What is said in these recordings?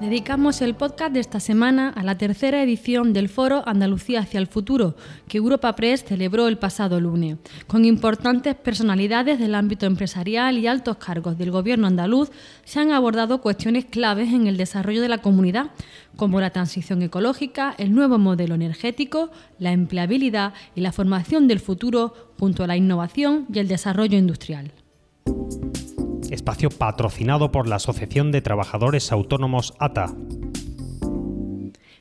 Dedicamos el podcast de esta semana a la tercera edición del foro Andalucía hacia el futuro, que Europa Press celebró el pasado lunes. Con importantes personalidades del ámbito empresarial y altos cargos del gobierno andaluz, se han abordado cuestiones claves en el desarrollo de la comunidad, como la transición ecológica, el nuevo modelo energético, la empleabilidad y la formación del futuro, junto a la innovación y el desarrollo industrial espacio patrocinado por la Asociación de Trabajadores Autónomos ATA.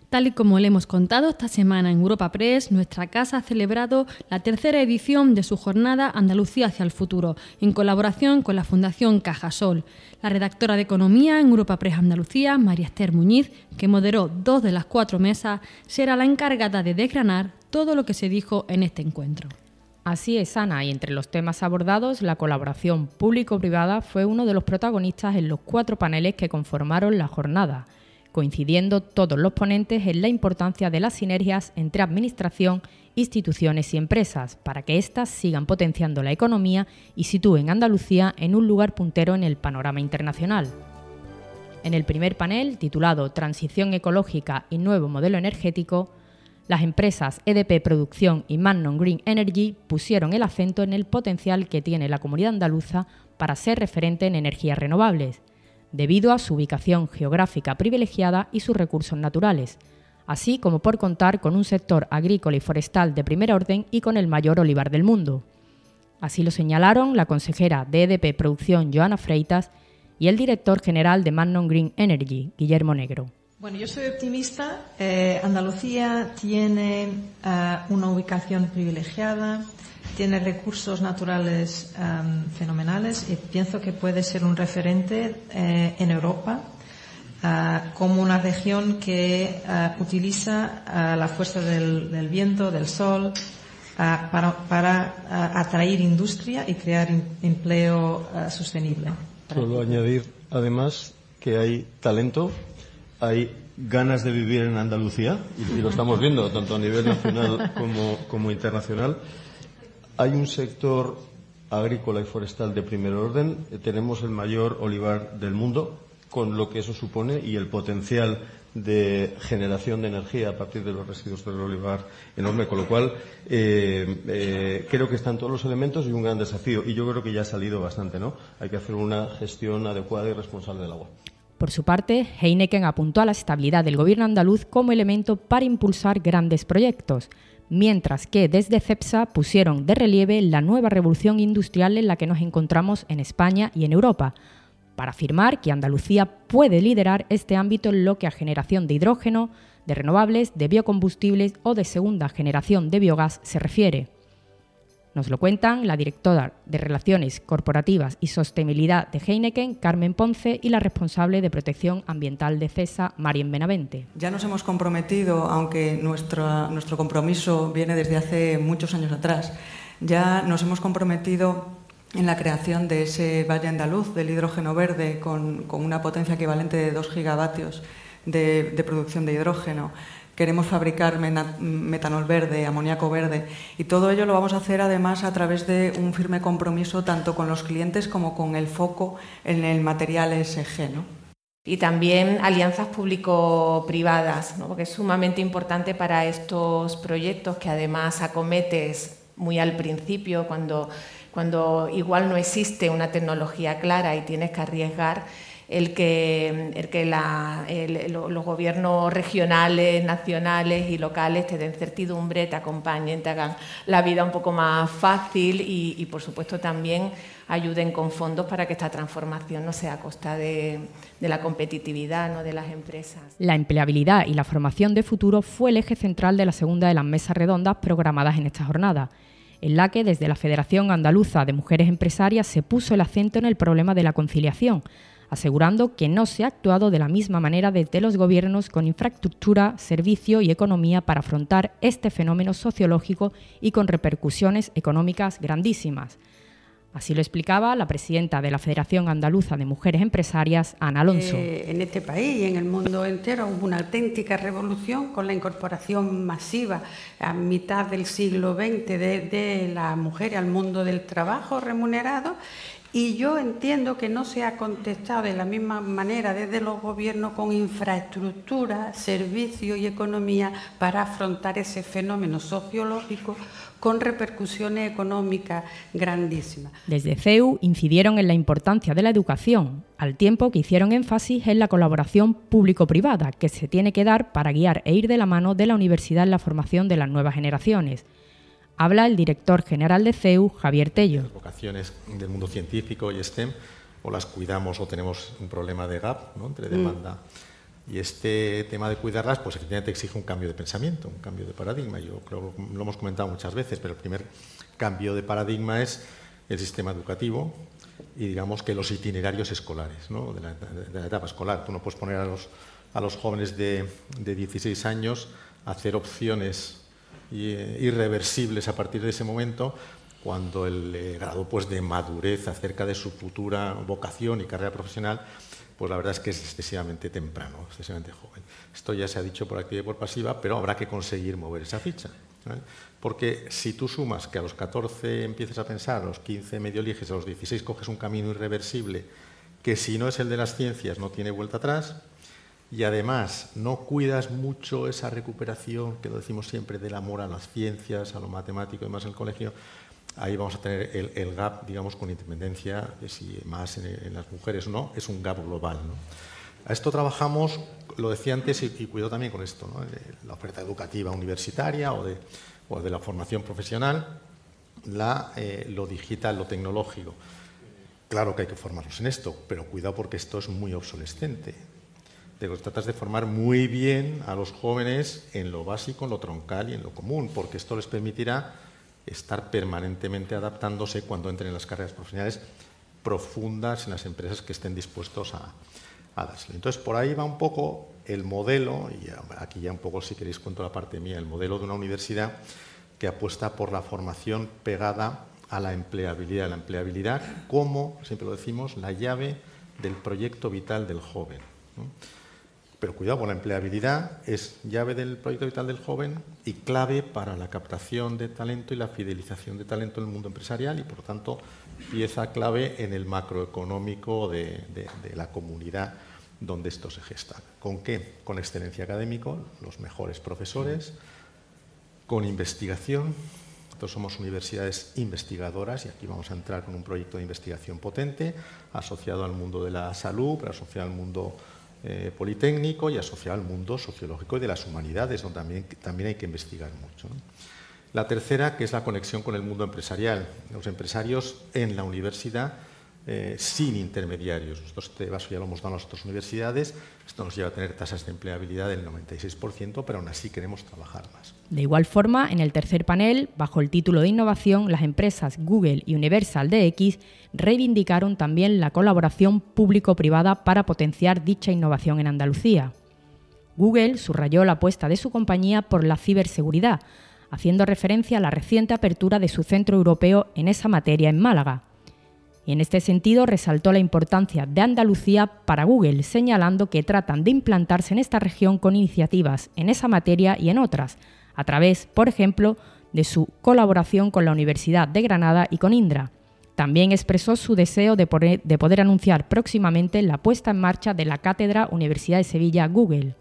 Tal y como le hemos contado esta semana en Europa Press, nuestra casa ha celebrado la tercera edición de su jornada Andalucía hacia el futuro, en colaboración con la Fundación Cajasol. La redactora de Economía en Europa Press Andalucía, María Esther Muñiz, que moderó dos de las cuatro mesas, será la encargada de desgranar todo lo que se dijo en este encuentro. Así es, Ana, y entre los temas abordados, la colaboración público-privada fue uno de los protagonistas en los cuatro paneles que conformaron la jornada, coincidiendo todos los ponentes en la importancia de las sinergias entre administración, instituciones y empresas, para que éstas sigan potenciando la economía y sitúen Andalucía en un lugar puntero en el panorama internacional. En el primer panel, titulado Transición ecológica y nuevo modelo energético, las empresas EDP Producción y Mannon Green Energy pusieron el acento en el potencial que tiene la comunidad andaluza para ser referente en energías renovables, debido a su ubicación geográfica privilegiada y sus recursos naturales, así como por contar con un sector agrícola y forestal de primer orden y con el mayor olivar del mundo. Así lo señalaron la consejera de EDP Producción, Joana Freitas, y el director general de Mannon Green Energy, Guillermo Negro. Bueno, yo soy optimista. Eh, Andalucía tiene eh, una ubicación privilegiada, tiene recursos naturales em, fenomenales y pienso que puede ser un referente eh, en Europa como una región que utiliza la fuerza del, viento, del sol, para, para atraer industria y crear empleo sostenible. Solo añadir, además, que hay talento hay ganas de vivir en Andalucía, y, lo estamos viendo tanto a nivel nacional como, internacional. Hay un sector agrícola y forestal de primer orden. Tenemos el mayor olivar del mundo, con lo que eso supone y el potencial de generación de energía a partir de los residuos del olivar enorme, con lo cual eh, eh, creo que están todos los elementos y un gran desafío. Y yo creo que ya ha salido bastante, ¿no? Hay que hacer una gestión adecuada y responsable del agua. Por su parte, Heineken apuntó a la estabilidad del gobierno andaluz como elemento para impulsar grandes proyectos, mientras que desde CEPSA pusieron de relieve la nueva revolución industrial en la que nos encontramos en España y en Europa, para afirmar que Andalucía puede liderar este ámbito en lo que a generación de hidrógeno, de renovables, de biocombustibles o de segunda generación de biogás se refiere. Nos lo cuentan la directora de Relaciones Corporativas y Sostenibilidad de Heineken, Carmen Ponce, y la responsable de Protección Ambiental de CESA, Marien Benavente. Ya nos hemos comprometido, aunque nuestro, nuestro compromiso viene desde hace muchos años atrás, ya nos hemos comprometido en la creación de ese valle andaluz del hidrógeno verde con, una potencia equivalente de 2 gigavatios de, de producción de hidrógeno queremos fabricar metanol verde, amoníaco verde y todo ello lo vamos a hacer además a través de un firme compromiso tanto con los clientes como con el foco en el material ESG. Y también alianzas público-privadas, porque es sumamente importante para estos proyectos que además acometes muy al principio, cuando, cuando igual no existe una tecnología clara y tienes que arriesgar el que, los gobiernos regionales, nacionales y locales te den certidumbre, te acompañen, te hagan la vida un poco más fácil y, por supuesto, también ayuden con fondos para que esta transformación no sea a costa de, de la competitividad ¿no? de las empresas. La empleabilidad y la formación de futuro fue el eje central de la segunda de las mesas redondas programadas en esta jornada en la que desde la Federación Andaluza de Mujeres Empresarias se puso el acento en el problema de la conciliación, asegurando que no se ha actuado de la misma manera desde los gobiernos con infraestructura, servicio y economía para afrontar este fenómeno sociológico y con repercusiones económicas grandísimas. Así lo explicaba la presidenta de la Federación Andaluza de Mujeres Empresarias, Ana Alonso. Eh, en este país y en el mundo entero hubo una auténtica revolución con la incorporación masiva a mitad del siglo XX de, de las mujeres al mundo del trabajo remunerado y yo entiendo que no se ha contestado de la misma manera desde los gobiernos con infraestructura, servicios y economía para afrontar ese fenómeno sociológico con repercusiones económicas grandísimas. Desde CEU incidieron en la importancia de la educación, al tiempo que hicieron énfasis en la colaboración público-privada que se tiene que dar para guiar e ir de la mano de la universidad en la formación de las nuevas generaciones. Habla el director general de CEU, Javier Tello. Las vocaciones del mundo científico y STEM o las cuidamos o tenemos un problema de gap entre demanda. Y este tema de cuidarlas, pues efectivamente exige un cambio de pensamiento, un cambio de paradigma. Yo creo que lo hemos comentado muchas veces, pero el primer cambio de paradigma es el sistema educativo y digamos que los itinerarios escolares, ¿no? de, la, etapa escolar. Tú no puedes poner a los, a los jóvenes de, de 16 años a hacer opciones irreversibles a partir de ese momento, cuando el eh, grado pues, de madurez acerca de su futura vocación y carrera profesional, pues la verdad es que es excesivamente temprano, excesivamente joven. Esto ya se ha dicho por activa y por pasiva, pero habrá que conseguir mover esa ficha. Porque si tú sumas que a los 14 empiezas a pensar, a los 15 medio eliges, a los 16 coges un camino irreversible, que si no es el de las ciencias no tiene vuelta atrás, y además no cuidas mucho esa recuperación, que lo decimos siempre, del amor a las ciencias, a lo matemático y más en el colegio, ahí vamos a tener el, gap, digamos, con independencia de si más en, las mujeres o no, es un gap global. A esto trabajamos, lo decía antes y, cuido también con esto, la oferta educativa universitaria o de, o de la formación profesional, la, eh, lo digital, lo tecnológico. Claro que hay que formarnos en esto, pero cuidado porque esto es muy obsolescente los tratas de formar muy bien a los jóvenes en lo básico, en lo troncal y en lo común, porque esto les permitirá estar permanentemente adaptándose cuando entren en las carreras profesionales profundas en las empresas que estén dispuestos a, a Entonces, por ahí va un poco el modelo, y aquí ya un poco, si queréis, cuento la parte mía, el modelo de una universidad que apuesta por la formación pegada a la empleabilidad. La empleabilidad como, siempre lo decimos, la llave del proyecto vital del joven. Pero cuidado con la empleabilidad, es llave del proyecto vital del joven y clave para la captación de talento y la fidelización de talento en el mundo empresarial y, por tanto, pieza clave en el macroeconómico de, la comunidad donde esto se gesta. ¿Con qué? Con excelencia académica, los mejores profesores, con investigación. Nosotros somos universidades investigadoras y aquí vamos a entrar con un proyecto de investigación potente asociado al mundo de la salud, pero asociado al mundo eh, politécnico y asociado al mundo sociológico y de las humanidades, donde también, también hay que investigar mucho. La tercera, que es la conexión con el mundo empresarial. Los empresarios en la universidad eh, sin intermediarios. Nosotros este vaso ya lo hemos dado a nuestras universidades, esto nos lleva a tener tasas de empleabilidad del 96%, pero aún así queremos trabajar más. De igual forma, en el tercer panel, bajo el título de innovación, las empresas Google y Universal DX reivindicaron también la colaboración público-privada para potenciar dicha innovación en Andalucía. Google subrayó la apuesta de su compañía por la ciberseguridad, haciendo referencia a la reciente apertura de su centro europeo en esa materia en Málaga y en este sentido resaltó la importancia de Andalucía para Google, señalando que tratan de implantarse en esta región con iniciativas en esa materia y en otras, a través, por ejemplo, de su colaboración con la Universidad de Granada y con Indra. También expresó su deseo de poder, anunciar próximamente la puesta en marcha de la Cátedra Universidad de Sevilla Google.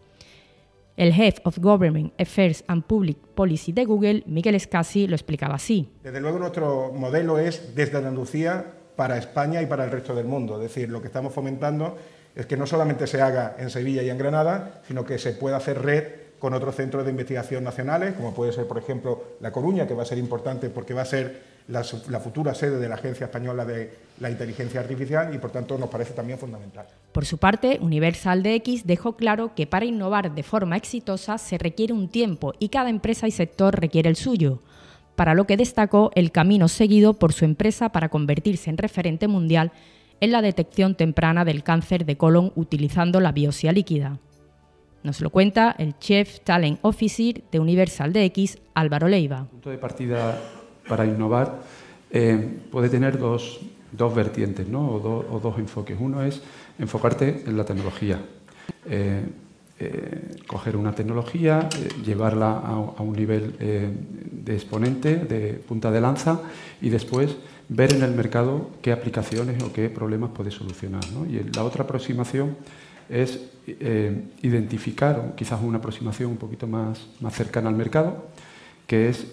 El Head of Government Affairs and Public Policy de Google, Miguel Escasi, lo explicaba así. Desde luego nuestro modelo es desde Andalucía para España y para el resto del mundo. Es decir, lo que estamos fomentando es que no solamente se haga en Sevilla y en Granada, sino que se pueda hacer red con otros centros de investigación nacionales, como puede ser, por ejemplo, La Coruña, que va a ser importante porque va a ser la, futura sede de la Agencia Española de la Inteligencia Artificial y, por tanto, nos parece también fundamental. Por su parte, Universal DX dejó claro que para innovar de forma exitosa se requiere un tiempo y cada empresa y sector requiere el suyo para lo que destacó el camino seguido por su empresa para convertirse en referente mundial en la detección temprana del cáncer de colon utilizando la biopsia líquida. Nos lo cuenta el Chief Talent Officer de Universal DX, Álvaro Leiva. Punto de partida para innovar eh, puede tener dos, vertientes ¿no? o, dos enfoques. Uno es enfocarte en la tecnología. Eh, eh, coger una tecnología, llevarla a, un nivel de exponente, de punta de lanza, y después ver en el mercado qué aplicaciones o qué problemas puede solucionar. Y la otra aproximación es identificar, quizás una aproximación un poquito más, más cercana al mercado, que es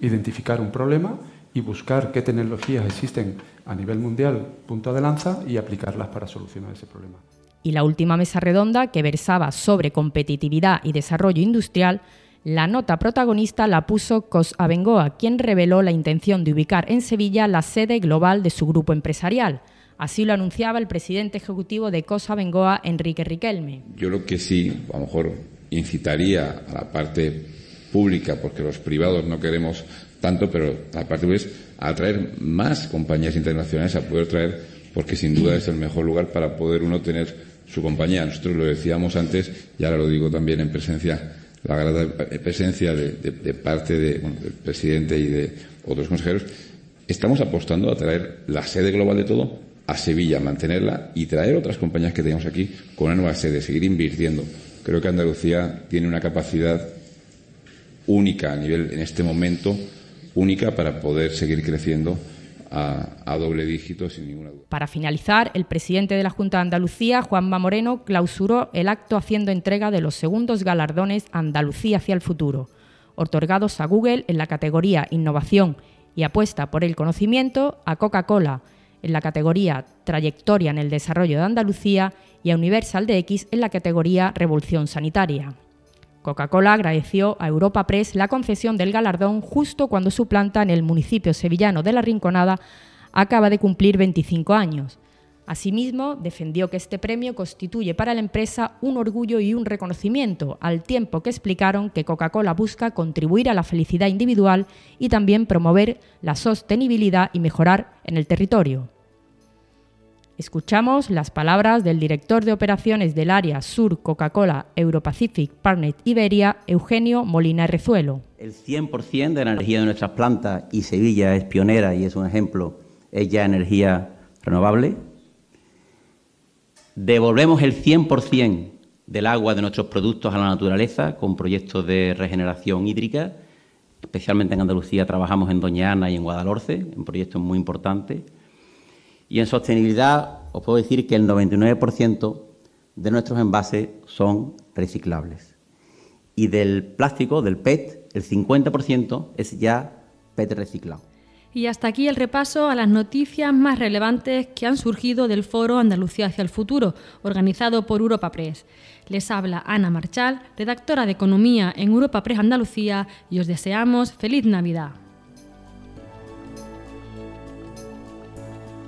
identificar un problema y buscar qué tecnologías existen a nivel mundial, punto de lanza, y aplicarlas para solucionar ese problema. Y la última mesa redonda, que versaba sobre competitividad y desarrollo industrial, la nota protagonista la puso Cos Abengoa, quien reveló la intención de ubicar en Sevilla la sede global de su grupo empresarial. Así lo anunciaba el presidente ejecutivo de Cos Abengoa, Enrique Riquelme. Yo lo que sí, a lo mejor incitaría a la parte pública, porque los privados no queremos tanto, pero aparte es atraer más compañías internacionales a poder traer, porque sin duda es el mejor lugar para poder uno tener su compañía. Nosotros lo decíamos antes y ahora lo digo también en presencia, la gran presencia de, parte del presidente y de otros consejeros. Estamos apostando a traer la sede global de todo a Sevilla, mantenerla y traer otras compañías que tenemos aquí con una nueva sede, seguir invirtiendo. Creo que Andalucía tiene una capacidad única a nivel en este momento única para poder seguir creciendo a, doble dígito sin ninguna duda. Para finalizar, el presidente de la Junta de Andalucía, Juanma Moreno, clausuró el acto haciendo entrega de los segundos galardones Andalucía hacia el futuro, otorgados a Google en la categoría Innovación y apuesta por el conocimiento, a Coca-Cola en la categoría Trayectoria en el desarrollo de Andalucía y a Universal DX en la categoría Revolución Sanitaria. Coca-Cola agradeció a Europa Press la concesión del galardón justo cuando su planta en el municipio sevillano de La Rinconada acaba de cumplir 25 años. Asimismo, defendió que este premio constituye para la empresa un orgullo y un reconocimiento, al tiempo que explicaron que Coca-Cola busca contribuir a la felicidad individual y también promover la sostenibilidad y mejorar en el territorio. Escuchamos las palabras del director de operaciones del área Sur Coca-Cola Europacific Partner Iberia, Eugenio Molina Rezuelo. El 100% de la energía de nuestras plantas, y Sevilla es pionera y es un ejemplo, es ya energía renovable. Devolvemos el 100% del agua de nuestros productos a la naturaleza con proyectos de regeneración hídrica. Especialmente en Andalucía trabajamos en Doña Ana y en Guadalhorce, en proyectos muy importantes y en sostenibilidad os puedo decir que el 99% de nuestros envases son reciclables. Y del plástico, del PET, el 50% es ya PET reciclado. Y hasta aquí el repaso a las noticias más relevantes que han surgido del foro Andalucía hacia el futuro, organizado por Europa Press. Les habla Ana Marchal, redactora de Economía en Europa Press Andalucía, y os deseamos feliz Navidad.